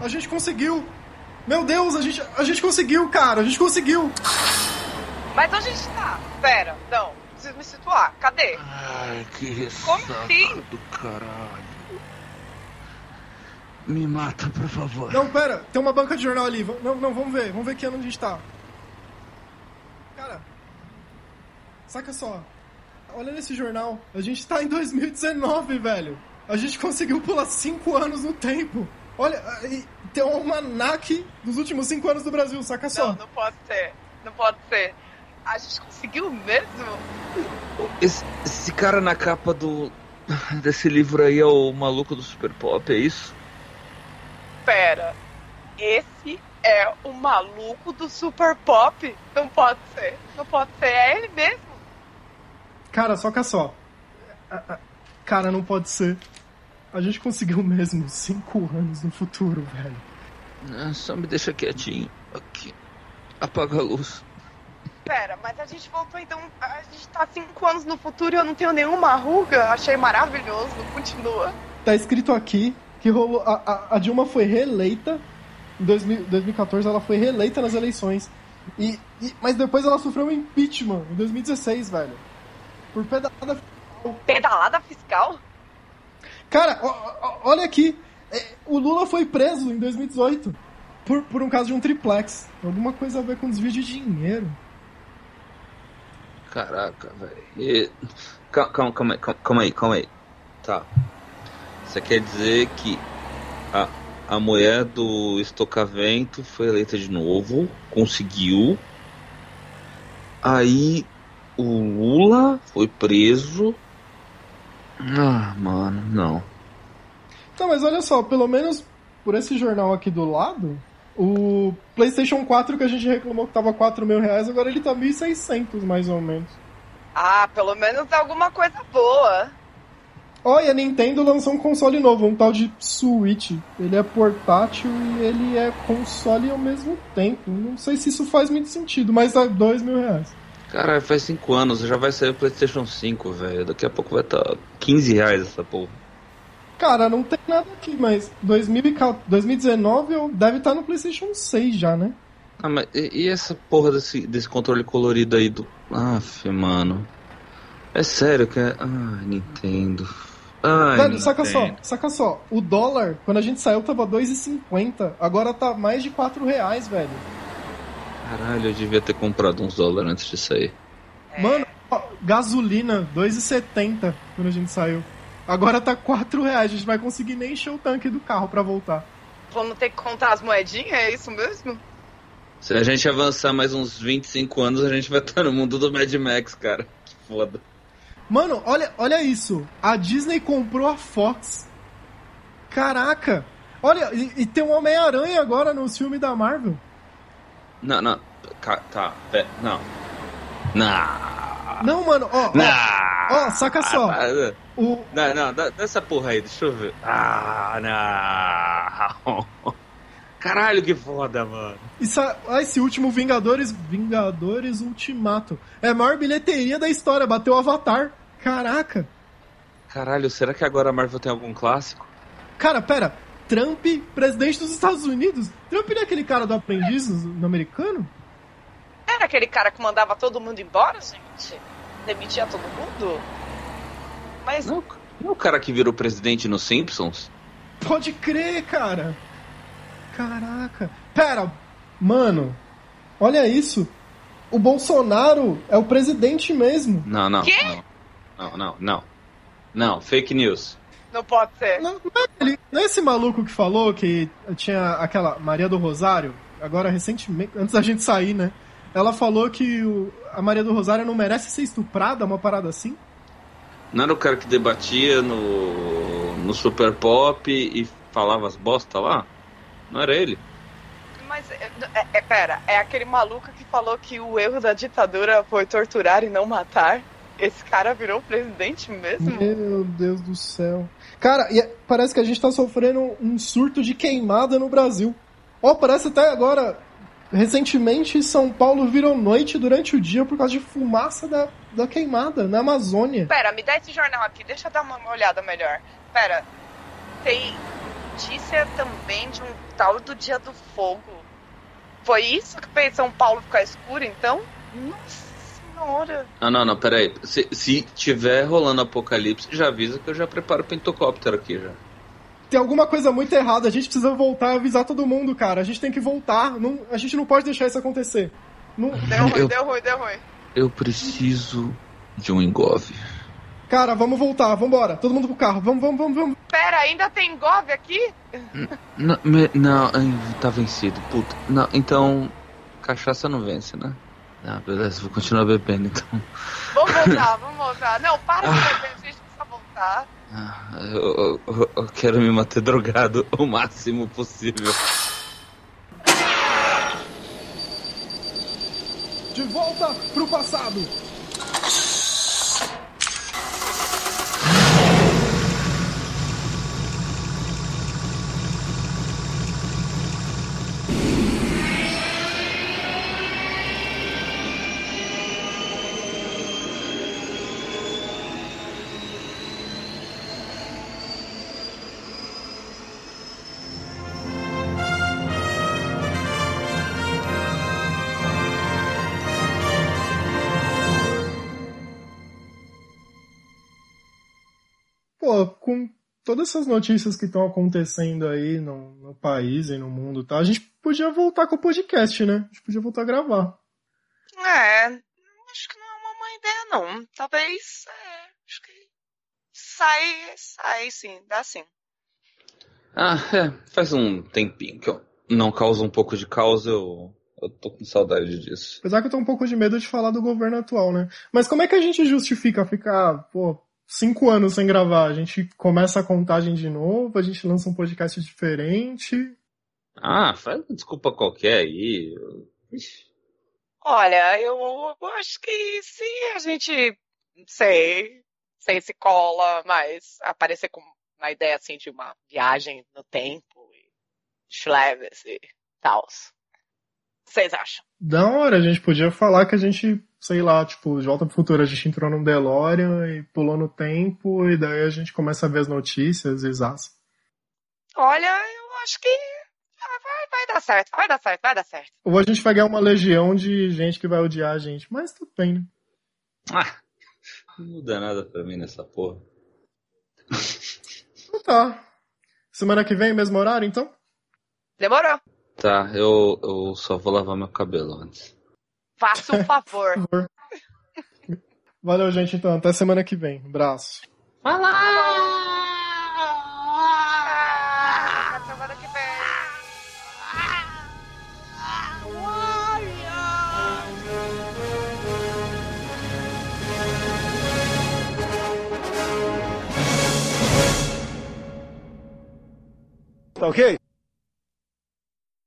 A gente conseguiu! Meu Deus, a gente, a gente conseguiu, cara! A gente conseguiu! Mas onde a gente tá? Pera, não. Preciso me situar. Cadê? Ai, que Como ressaca assim? do caralho. Me mata, por favor. Não, pera, tem uma banca de jornal ali. Não, não, vamos ver, vamos ver que ano a gente tá. Cara, saca só. Olha nesse jornal. A gente tá em 2019, velho. A gente conseguiu pular 5 anos no tempo. Olha, tem um almanac dos últimos 5 anos do Brasil, saca só. Não, não pode ser. Não pode ser. A gente conseguiu mesmo? Esse, esse cara na capa do. desse livro aí é o maluco do Super Pop, é isso? Pera. Esse é o maluco do Super Pop? Não pode ser. Não pode ser. É ele mesmo. Cara, saca só. A- a- Cara, não pode ser. A gente conseguiu mesmo 5 anos no futuro, velho. Ah, Só me deixa quietinho. Aqui. Apaga a luz. Pera, mas a gente voltou então. A gente tá cinco anos no futuro e eu não tenho nenhuma ruga. Achei maravilhoso. Continua. Tá escrito aqui que rolou. A, a- a Dilma foi reeleita. Em 2000 2014 ela foi reeleita nas eleições. E, e- mas depois ela sofreu um impeachment em 2016, velho. Por pedalada. Pedalada fiscal? Cara, olha aqui. É, o Lula foi preso em 2018 por, por um caso de um triplex. Alguma coisa a ver com desvio de dinheiro. Caraca, velho. Calma, calma, aí, calma aí, calma aí. Tá. Você quer dizer que a, a mulher do Estocavento foi eleita de novo, conseguiu. Aí o Lula foi preso. Ah, mano, não. Tá, mas olha só, pelo menos por esse jornal aqui do lado, o PlayStation 4 que a gente reclamou que tava 4 mil reais, agora ele tá 1.600 mais ou menos. Ah, pelo menos alguma coisa boa. Olha, a Nintendo lançou um console novo, um tal de Switch. Ele é portátil e ele é console ao mesmo tempo. Não sei se isso faz muito sentido, mas é 2 mil reais. Caralho, faz 5 anos, já vai sair o PlayStation 5, velho. Daqui a pouco vai estar tá 15 reais essa porra. Cara, não tem nada aqui, mas 2014 2019 eu- deve estar no PlayStation 6 já, né? Ah, mas e, e essa porra desse, desse controle colorido aí do. Aff, mano. É sério que é. Ai, Nintendo. Ai, Velho, saca só, Nintendo. saca só. O dólar, quando a gente saiu, tava 2,50. Agora tá mais de 4 reais, velho. Caralho, eu devia ter comprado uns dólares antes de sair. Mano, ó, gasolina, 2,70 quando a gente saiu. Agora tá 4 reais. A gente vai conseguir nem encher o tanque do carro pra voltar. Vamos ter que contar as moedinhas, é isso mesmo? Se a gente avançar mais uns 25 anos, a gente vai estar no mundo do Mad Max, cara. Que foda. Mano, olha, olha isso. A Disney comprou a Fox. Caraca. Olha, e, e tem um Homem-Aranha agora nos filmes da Marvel. Não, não. Tá, não. Não. Não, mano, ó, ó, Não. ó, saca só. Ah, O, Não, não, dá, dá essa porra aí, deixa eu ver. Ah, não. Caralho, que foda, mano. Isso, ah, esse último Vingadores. Vingadores Ultimato. É a maior bilheteria da história. Bateu o Avatar. Caraca. Caralho, será que agora a Marvel tem algum clássico? Cara, pera. Trump, presidente dos Estados Unidos. Trump não é aquele cara do aprendiz no, no americano? Era aquele cara que mandava todo mundo embora, gente? Demitia todo mundo? Mas Não, não é o cara que virou presidente nos Simpsons? Pode crer, cara. Caraca. Pera, mano. Olha isso. O Bolsonaro é o presidente mesmo. Não, não. Quê? Não, não, não. Não, não fake news. Não pode ser. Não, não é ele- não é esse maluco que falou que tinha aquela Maria do Rosário, agora recentemente, antes da gente sair, né? Ela falou que o- a Maria do Rosário não merece ser estuprada, uma parada assim? Não era o cara que debatia no, no Super Pop e falava as bosta lá? Não era ele? Mas, é, é, é, pera, é aquele maluco que falou que o erro da ditadura foi torturar e não matar? Esse cara virou presidente mesmo? Meu Deus do céu. Cara, e é- parece que a gente tá sofrendo um surto de queimada no Brasil. Ó, parece até agora. Recentemente, São Paulo virou noite durante o dia por causa de fumaça da, da queimada na Amazônia. Pera, me dá esse jornal aqui, deixa eu dar uma olhada melhor. Pera, tem notícia também de um tal do Dia do Fogo. Foi isso que fez São Paulo ficar escuro, então? Nossa Ah, não, não, peraí. Se, se tiver rolando apocalipse, já avisa que eu já preparo o pentocóptero aqui já. Tem alguma coisa muito errada, a gente precisa voltar e avisar todo mundo, cara. A gente tem que voltar. Não, a gente não pode deixar isso acontecer. Não... Deu ruim, Eu- deu ruim, deu ruim. Eu preciso de um engove. Cara, vamos voltar, vambora. Todo mundo pro carro. Vamos, vamos, vamos, vamos. Pera, ainda tem Gov aqui? Não, não, tá vencido, puta. Não, então. Cachaça não vence, né? Ah, beleza, vou continuar bebendo então. Vamos voltar, vamos voltar. Não, para de beber, a gente precisa voltar. Ah, eu, eu- eu quero me manter drogado o máximo possível. De volta pro passado. Com todas essas notícias que estão acontecendo aí no, no país e no mundo, tá? A gente podia voltar com o podcast, né? A gente podia voltar a gravar. É, acho que não é uma má ideia, não. Talvez, é, acho que sai, sai sim, dá sim. Ah, é, faz um tempinho que eu não causa um pouco de caos, eu, eu tô com saudade disso. Apesar que eu tô um pouco de medo de falar do governo atual, né? Mas como é que a gente justifica ficar, pô, cinco anos sem gravar? A gente começa a contagem de novo, a gente lança um podcast diferente. Ah, faz uma desculpa qualquer aí. Ixi. Olha, eu, eu acho que se a gente, não sei, sei se cola, mas aparecer com uma ideia assim de uma viagem no tempo e Schleves e tal. Vocês acham? Da hora, a gente podia falar que a gente, sei lá, tipo, de volta pro futuro, a gente entrou num DeLorean e pulou no tempo, e daí a gente começa a ver as notícias e Olha, eu acho que vai, vai dar certo, vai dar certo, vai dar certo. Ou a gente vai ganhar uma legião de gente que vai odiar a gente, mas tudo bem, né? Ah, não muda nada pra mim nessa porra. Então tá. Semana que vem, mesmo horário, então? Demorou. Tá, eu, eu só vou lavar meu cabelo antes. Faça um favor. Valeu, gente, então. Até semana que vem. Abraço. Ah, até semana que vem. Tá ok?